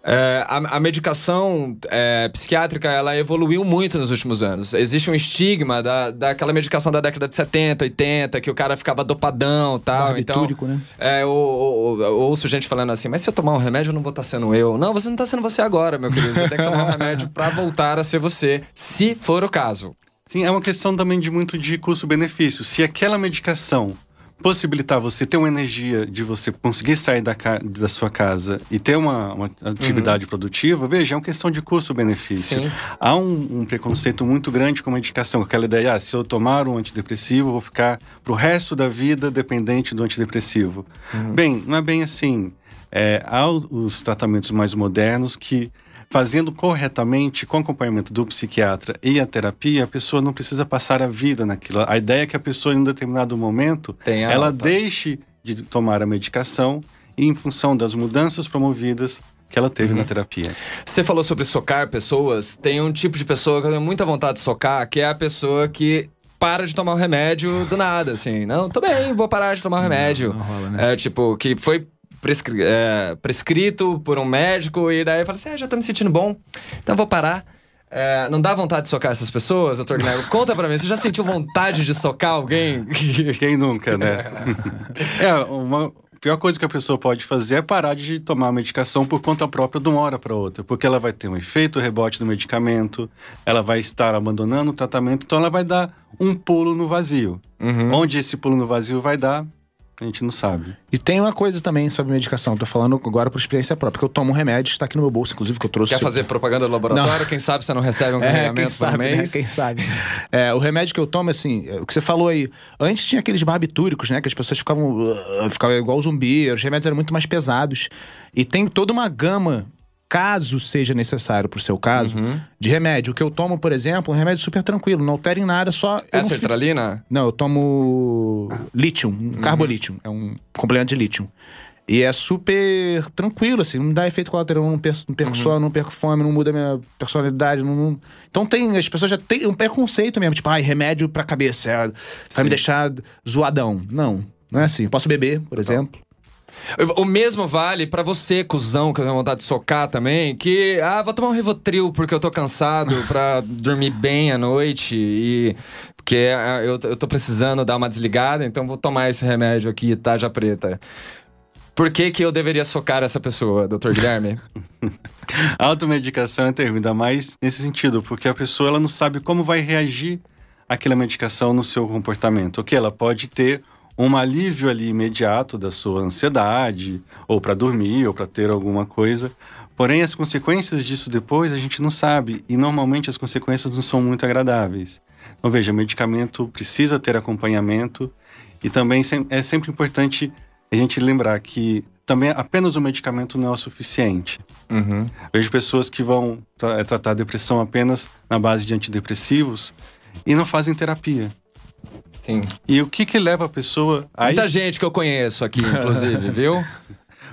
É, a, a medicação é, psiquiátrica, ela evoluiu muito nos últimos anos. Existe um estigma da, daquela medicação da década de 70, 80, que o cara ficava dopadão e tal. Então, né? é, eu, eu- eu ouço gente falando assim, mas se eu tomar um remédio, eu não vou estar sendo eu. Não, você não está sendo você agora, meu querido. Você tem que tomar um remédio para voltar a ser você, se for o caso. Sim, é uma questão também de muito de custo-benefício. Se aquela medicação possibilitar você ter uma energia de você conseguir sair da, ca- da sua casa e ter uma, uma atividade produtiva, veja, é uma questão de custo-benefício. Há um, um preconceito muito grande com a medicação, aquela ideia, ah, se eu tomar um antidepressivo, vou ficar pro resto da vida dependente do antidepressivo. Bem, não é bem assim. É, há os tratamentos mais modernos que fazendo corretamente, com acompanhamento do psiquiatra e a terapia, a pessoa não precisa passar a vida naquilo. A ideia é que a pessoa, em um determinado momento, Tenha ela alta. deixe de tomar a medicação e, em função das mudanças promovidas que ela teve na terapia. Você falou sobre socar pessoas. Tem um tipo de pessoa que eu tenho muita vontade de socar, que é a pessoa que para de tomar o remédio do nada, assim. Não, tô bem, vou parar de tomar o remédio. não rola, né? É, tipo, que foi prescri- é, prescrito por um médico e daí fala assim, ah, já tô me sentindo bom, então vou parar. É, não dá vontade de socar essas pessoas, doutor Guilherme? Conta pra mim, você já sentiu vontade de socar alguém? Quem nunca, né? é, uma pior coisa que a pessoa pode fazer é parar de tomar a medicação por conta própria de uma hora para outra, porque ela vai ter um efeito rebote do medicamento, ela vai estar abandonando o tratamento, então ela vai dar um pulo no vazio. Uhum. Onde esse pulo no vazio vai dar, a gente não sabe. E tem uma coisa também sobre medicação. Tô falando agora por experiência própria, que eu tomo um remédio, está aqui no meu bolso, inclusive, que eu trouxe. Quer fazer propaganda do laboratório? Quem sabe você não recebe um É, quem carregamento por sabe, né? mês? Quem sabe. É, o remédio que eu tomo, assim, é, o que você falou aí. Antes tinha aqueles barbitúricos, né? Que as pessoas ficavam, uh, ficavam igual zumbi. Os remédios eram muito mais pesados. E tem toda uma gama, caso seja necessário pro seu caso, Uhum. de remédio. O que eu tomo, por exemplo, é um remédio super tranquilo. Não altera em nada, só... É não fico- sertralina? Não, eu tomo lítio, um carbolítio. É um complemento de lítio. E é super tranquilo, assim, não dá efeito colateral, não perco, não perco sono, não perco fome, não muda minha personalidade. Não, não- Então tem, as pessoas já têm um preconceito mesmo, tipo, ai, remédio pra cabeça, é, vai me deixar zoadão. Não, não é assim. Posso beber, por exemplo. O mesmo vale pra você, cuzão, que eu tenho vontade de socar também, que, ah, vou tomar um Rivotril porque eu tô cansado pra dormir bem à noite e porque ah, eu, eu tô precisando dar uma desligada, então vou tomar esse remédio aqui, Taja Preta. Por que que eu deveria socar essa pessoa, doutor Guilherme? A automedicação é terrível, ainda mais nesse sentido, porque a pessoa ela não sabe como vai reagir aquela medicação no seu comportamento. Ok, ela pode ter um alívio ali imediato da sua ansiedade, ou para dormir, ou para ter alguma coisa. Porém, as consequências disso depois a gente não sabe, e normalmente as consequências não são muito agradáveis. Então, veja, medicamento precisa ter acompanhamento, e também é sempre importante a gente lembrar que também apenas o medicamento não é o suficiente. Uhum. Vejo pessoas que vão tra- eh, tratar depressão apenas na base de antidepressivos e não fazem terapia. Sim. E o que que leva a pessoa a Muita isso? gente que eu conheço aqui, inclusive, viu?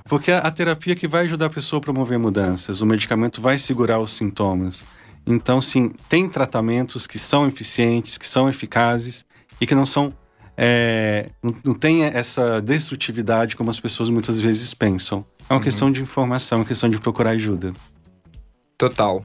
Porque a, a terapia que vai ajudar a pessoa a promover mudanças, o medicamento vai segurar os sintomas. Então, sim, tem tratamentos que são eficientes, que são eficazes e que não são é, não, não tem essa destrutividade como as pessoas muitas vezes pensam. É uma questão de informação, é uma questão de procurar ajuda. Total.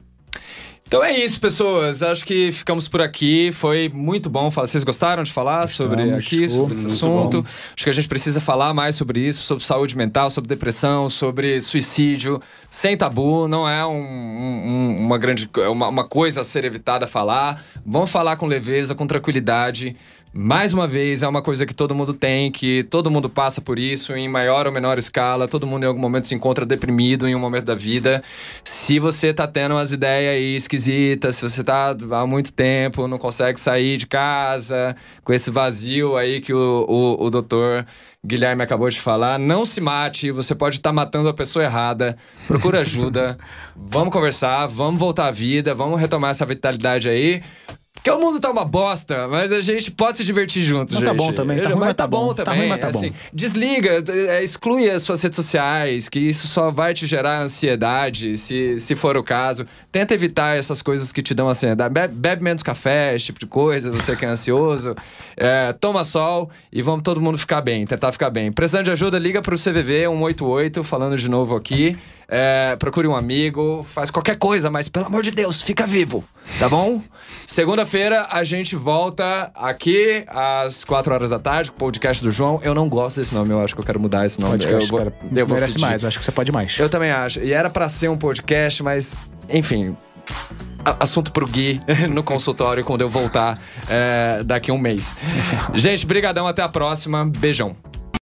Então é isso, pessoas. Acho que ficamos por aqui. Foi muito bom falar. Vocês gostaram de falar sobre aqui, sobre esse assunto? Acho que a gente precisa falar mais sobre isso, sobre saúde mental, sobre depressão, sobre suicídio, sem tabu. Não é um- um- uma grande uma, uma coisa a ser evitada falar. Vamos falar com leveza, com tranquilidade. Mais uma vez, é uma coisa que todo mundo tem, que todo mundo passa por isso, em maior ou menor escala. Todo mundo em algum momento se encontra deprimido em um momento da vida. Se você tá tendo umas ideias aí esquisitas, se você tá há muito tempo, não consegue sair de casa, com esse vazio aí que o, o, o doutor Guilherme acabou de falar, não se mate, você pode estar matando a pessoa errada. Procura ajuda. vamos conversar, vamos voltar à vida, vamos retomar essa vitalidade aí. Porque o mundo tá uma bosta, mas a gente pode se divertir juntos, Não, gente. tá bom também, tá ruim, mas mas tá bom. também. Tá ruim, mas tá assim, bom. Desliga, é, exclui as suas redes sociais, que isso só vai te gerar ansiedade, se, se for o caso. Tenta evitar essas coisas que te dão ansiedade. Bebe, bebe menos café, esse tipo de coisa, você que é ansioso. É, toma sol e vamos todo mundo ficar bem, tentar ficar bem. Precisando de ajuda, liga pro CVV 188, falando de novo aqui. É, procure um amigo, faz qualquer coisa, mas pelo amor de Deus, fica vivo, tá bom? Segunda-feira a gente volta aqui às 4 horas da tarde com o podcast do João. Eu não gosto desse nome, eu acho que eu quero mudar esse nome. Podcast, eu vou, eu vou merece pedir. mais, eu acho que você pode mais. Eu também acho. E era pra ser um podcast, mas, enfim. Assunto pro Gui no consultório quando eu voltar é, daqui a um mês. Gente, brigadão, até a próxima. Beijão.